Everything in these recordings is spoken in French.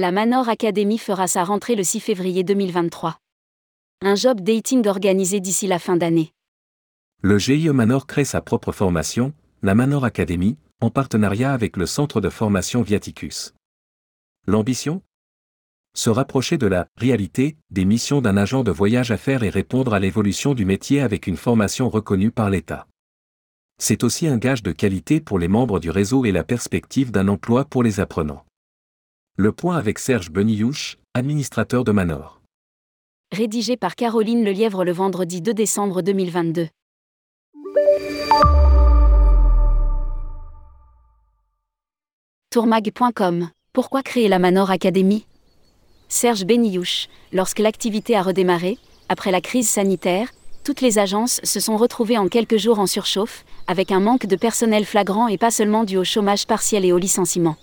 La Manor Academy fera sa rentrée le 6 février 2023. Un job dating organisé d'ici la fin d'année. Le GIE Manor crée sa propre formation, la Manor Academy, en partenariat avec le centre de formation Viaticus. L'ambition? Se rapprocher de la réalité des missions d'un agent de voyage à faire et répondre à l'évolution du métier avec une formation reconnue par l'État. C'est aussi un gage de qualité pour les membres du réseau et la perspective d'un emploi pour les apprenants. Le point avec Serge Benillouche, administrateur de Manor. Rédigé par Caroline Lelièvre le vendredi 2 décembre 2022. Tourmag.com Pourquoi créer la Manor Academy? Serge Benillouche, lorsque l'activité a redémarré, après la crise sanitaire, toutes les agences se sont retrouvées en quelques jours en surchauffe, avec un manque de personnel flagrant et pas seulement dû au chômage partiel et au licenciement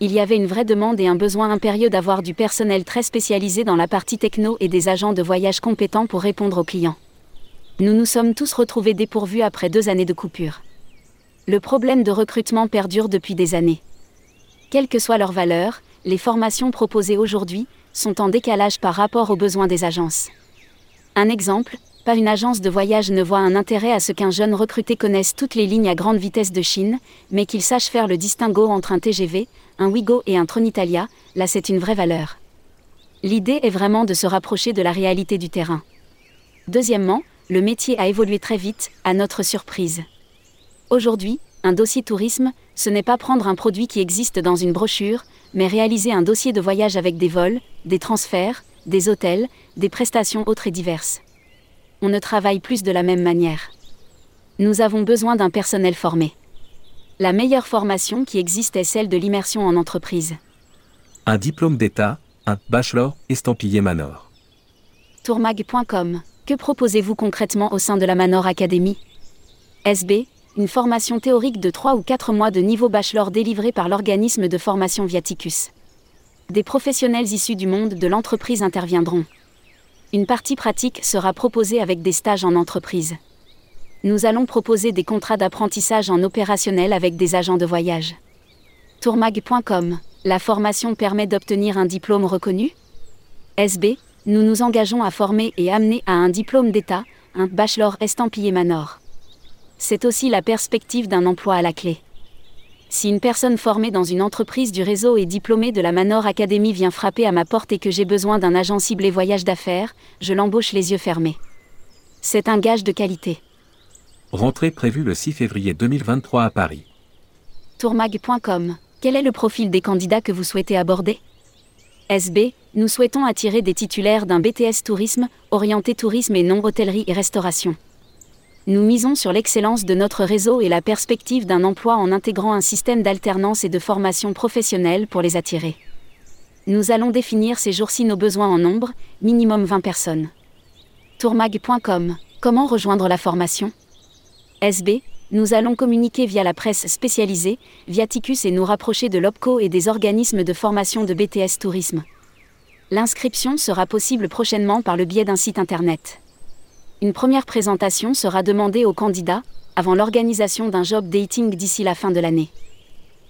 il y avait une vraie demande et un besoin impérieux d'avoir du personnel très spécialisé dans la partie techno et des agents de voyage compétents pour répondre aux clients. Nous nous sommes tous retrouvés dépourvus après deux années de coupure. Le problème de recrutement perdure depuis des années. Quelle que soit leur valeur, les formations proposées aujourd'hui sont en décalage par rapport aux besoins des agences. Un exemple, pas une agence de voyage ne voit un intérêt à ce qu'un jeune recruté connaisse toutes les lignes à grande vitesse de Chine, mais qu'il sache faire le distinguo entre un TGV, un Wigo et un Tronitalia, là c'est une vraie valeur. L'idée est vraiment de se rapprocher de la réalité du terrain. Deuxièmement, le métier a évolué très vite, à notre surprise. Aujourd'hui, un dossier tourisme, ce n'est pas prendre un produit qui existe dans une brochure, mais réaliser un dossier de voyage avec des vols, des transferts, des hôtels, des prestations autres et diverses on ne travaille plus de la même manière. Nous avons besoin d'un personnel formé. La meilleure formation qui existe est celle de l'immersion en entreprise. Un diplôme d'État, un bachelor estampillé Manor. Tourmag.com. Que proposez-vous concrètement au sein de la Manor Academy? SB, une formation théorique de 3 ou 4 mois de niveau bachelor délivrée par l'organisme de formation Viaticus. Des professionnels issus du monde de l'entreprise interviendront. Une partie pratique sera proposée avec des stages en entreprise. Nous allons proposer des contrats d'apprentissage en opérationnel avec des agents de voyage. Tourmag.com La formation permet d'obtenir un diplôme reconnu SB Nous nous engageons à former et amener à un diplôme d'État, un bachelor estampillé Manor. C'est aussi la perspective d'un emploi à la clé. Si une personne formée dans une entreprise du réseau et diplômée de la Manor Academy vient frapper à ma porte et que j'ai besoin d'un agent ciblé voyage d'affaires, je l'embauche les yeux fermés. C'est un gage de qualité. Rentrée prévue le 6 février 2023 à Paris. Tourmag.com Quel est le profil des candidats que vous souhaitez aborder? SB, nous souhaitons attirer des titulaires d'un BTS tourisme, orienté tourisme et non hôtellerie et restauration nous misons sur l'excellence de notre réseau et la perspective d'un emploi en intégrant un système d'alternance et de formation professionnelle pour les attirer. Nous allons définir ces jours-ci nos besoins en nombre, minimum 20 personnes. Tourmag.com Comment rejoindre la formation? SB Nous allons communiquer via la presse spécialisée, Viaticus et nous rapprocher de l'OPCO et des organismes de formation de BTS Tourisme. L'inscription sera possible prochainement par le biais d'un site internet. Une première présentation sera demandée aux candidats, avant l'organisation d'un job dating d'ici la fin de l'année.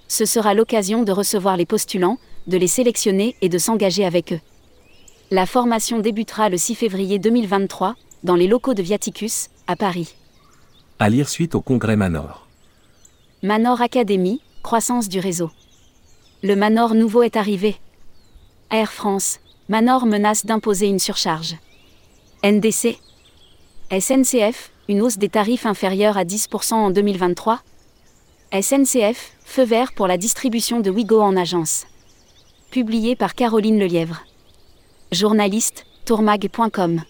Ce sera l'occasion de recevoir les postulants, de les sélectionner et de s'engager avec eux. La formation débutera le 6 février 2023, dans les locaux de Viaticus, à Paris. À lire suite au congrès Manor. Manor Academy, croissance du réseau. Le Manor nouveau est arrivé. Air France, Manor menace d'imposer une surcharge. NDC, SNCF, une hausse des tarifs inférieure à 10% en 2023 SNCF, feu vert pour la distribution de Wigo en agence. Publié par Caroline Lelièvre. Journaliste, tourmag.com.